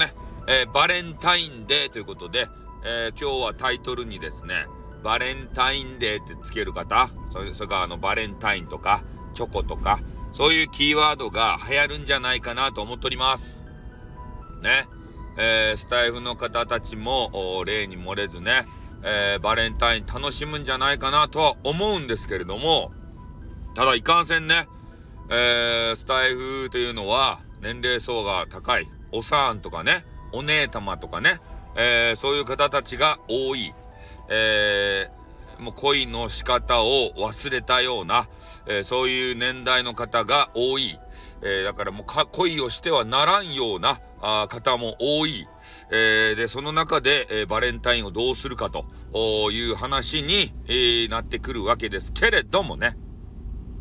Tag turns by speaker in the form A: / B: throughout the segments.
A: ね、えー、バレンタインデーということで、えー、今日はタイトルにですね、バレンタインデーってつける方、それそれからあのバレンタインとか、チョコとか、そういうキーワードが流行るんじゃないかなと思っております。ね。えー、スタイフの方たちも、例に漏れずね、えー、バレンタイン楽しむんじゃないかなとは思うんですけれども、ただいかんせんね、えー、スタイフというのは年齢層が高い、おさんとかね、お姉様とかね、えー、そういう方たちが多い、えー、もう恋の仕方を忘れたような、えー、そういう年代の方が多い、え、だからもう恋をしてはならんようなあ方も多い、え、で、その中で、え、バレンタインをどうするかという話に、え、なってくるわけですけれどもね。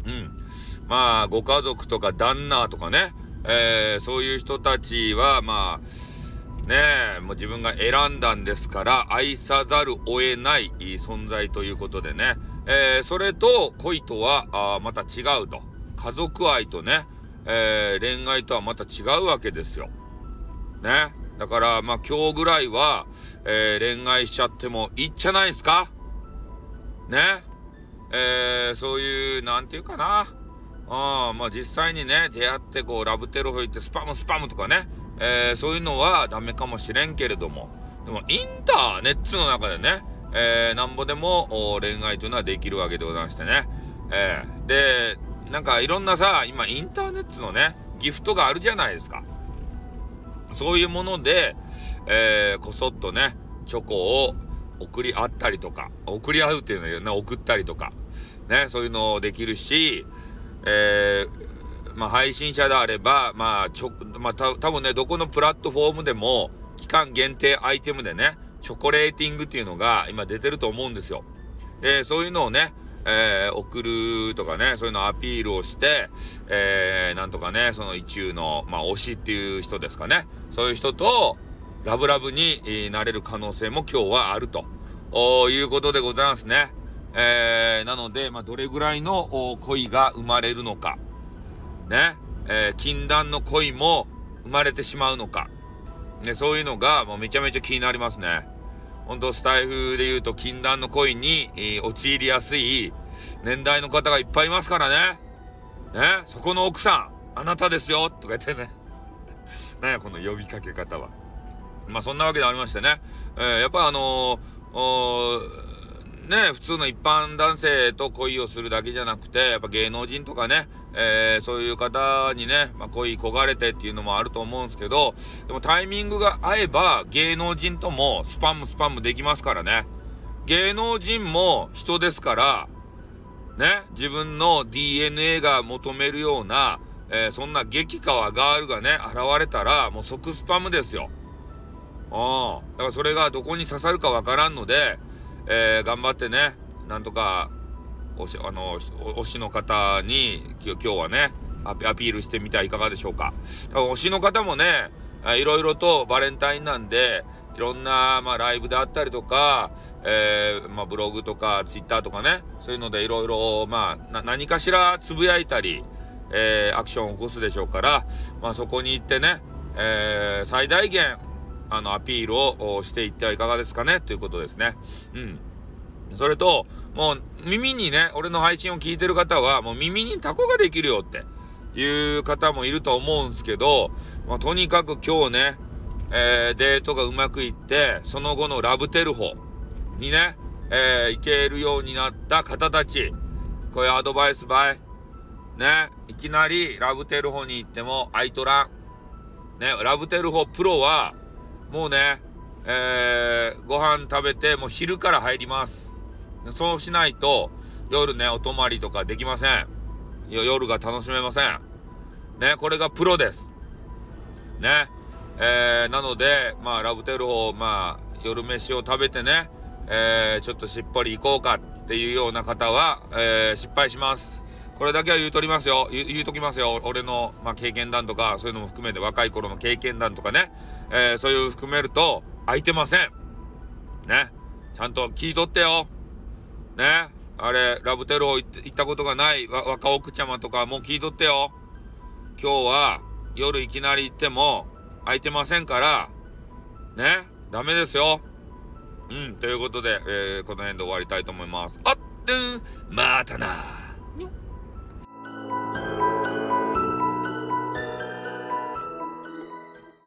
A: うん。まあ、ご家族とか旦那とかね、えー、そういう人たちは、まあ、ねえ、もう自分が選んだんですから、愛さざるを得ない存在ということでね、えー、それと恋とは、あまた違うと。家族愛とね、えー、恋愛とはまた違うわけですよ。ね。だから、まあ今日ぐらいは、えー、恋愛しちゃってもいいんじゃないですか？ね。えー、そういう、なんていうかな。あまあ実際にね、出会ってこう、ラブテロ吹いてスパムスパムとかね、えー、そういうのはダメかもしれんけれども、でもインターネットの中でね、え、なんぼでも恋愛というのはできるわけでございましてね。えー、で、なんかいろんなさ、今インターネットのね、ギフトがあるじゃないですか。そういうもので、えー、こそっとね、チョコを送り合ったりとか、送り合うっていうのはね、送ったりとか、ね、そういうのできるし、えー、まあ、配信者であれば、まあ、ちょ、まあ、た、多分ね、どこのプラットフォームでも、期間限定アイテムでね、チョコレーティングっていうのが今出てると思うんですよ。で、そういうのをね、えー、送るとかね、そういうのアピールをして、えー、なんとかね、その一中の、まあ、推しっていう人ですかね。そういう人と、ラブラブになれる可能性も今日はあるということでございますね。えー、なので、まあ、どれぐらいの恋が生まれるのか。ね。えー、禁断の恋も生まれてしまうのか。ね、そういうのがもうめちゃめちゃ気になりますね。本当スタイフで言うと禁断の恋に、えー、陥りやすい年代の方がいっぱいいますからね。ね、そこの奥さん、あなたですよとか言ってね。ね、この呼びかけ方は。まあそんなわけでありましてね。えー、やっぱあのー、ね、普通の一般男性と恋をするだけじゃなくて、やっぱ芸能人とかね、えー、そういう方にね、まあ、恋焦がれてっていうのもあると思うんですけど、でもタイミングが合えば芸能人ともスパムスパムできますからね。芸能人も人ですから、ね、自分の DNA が求めるような、えー、そんな激川ガールがね、現れたら、もう即スパムですよ。ああ。だからそれがどこに刺さるかわからんので、えー、頑張ってね、なんとか推し、あの、推しの方に、今日はね、アピールしてみてはいかがでしょうか。推しの方もね、いろいろとバレンタインなんで、いろんな、まあ、ライブであったりとか、えー、まあ、ブログとか、ツイッターとかね、そういうのでいろいろ、まあ、何かしらつぶやいたり、えー、アクションを起こすでしょうから、まあ、そこに行ってね、えー、最大限、あの、アピールをしていってはいかがですかね、ということですね。うん。それと、もう耳にね、俺の配信を聞いてる方は、もう耳にタコができるよっていう方もいると思うんですけど、まあ、とにかく今日ね、えー、デートがうまくいって、その後のラブテルホにね、えー、行けるようになった方たち、こういうアドバイスバイ、ね、いきなりラブテルホに行ってもアイトラン、ね、ラブテルホプロは、もうね、えー、ご飯食べて、もう昼から入ります。そうしないと、夜ね、お泊まりとかできません。夜が楽しめません。ね、これがプロです。ね。えー、なので、まあ、ラブテルを、まあ、夜飯を食べてね、えー、ちょっとしっぽり行こうかっていうような方は、えー、失敗します。これだけは言うとりますよ。言うときますよ。俺の、まあ、経験談とか、そういうのも含めて若い頃の経験談とかね、えー、そういう含めると、空いてません。ね。ちゃんと聞いとってよ。ね。あれ、ラブテロ行ったことがない若奥ちゃまとかもう聞いとってよ。今日は夜いきなり行っても、空いてませんから、ね、ダメですよ。うん、ということで、えー、この辺で終わりたいと思います。あっ、またな。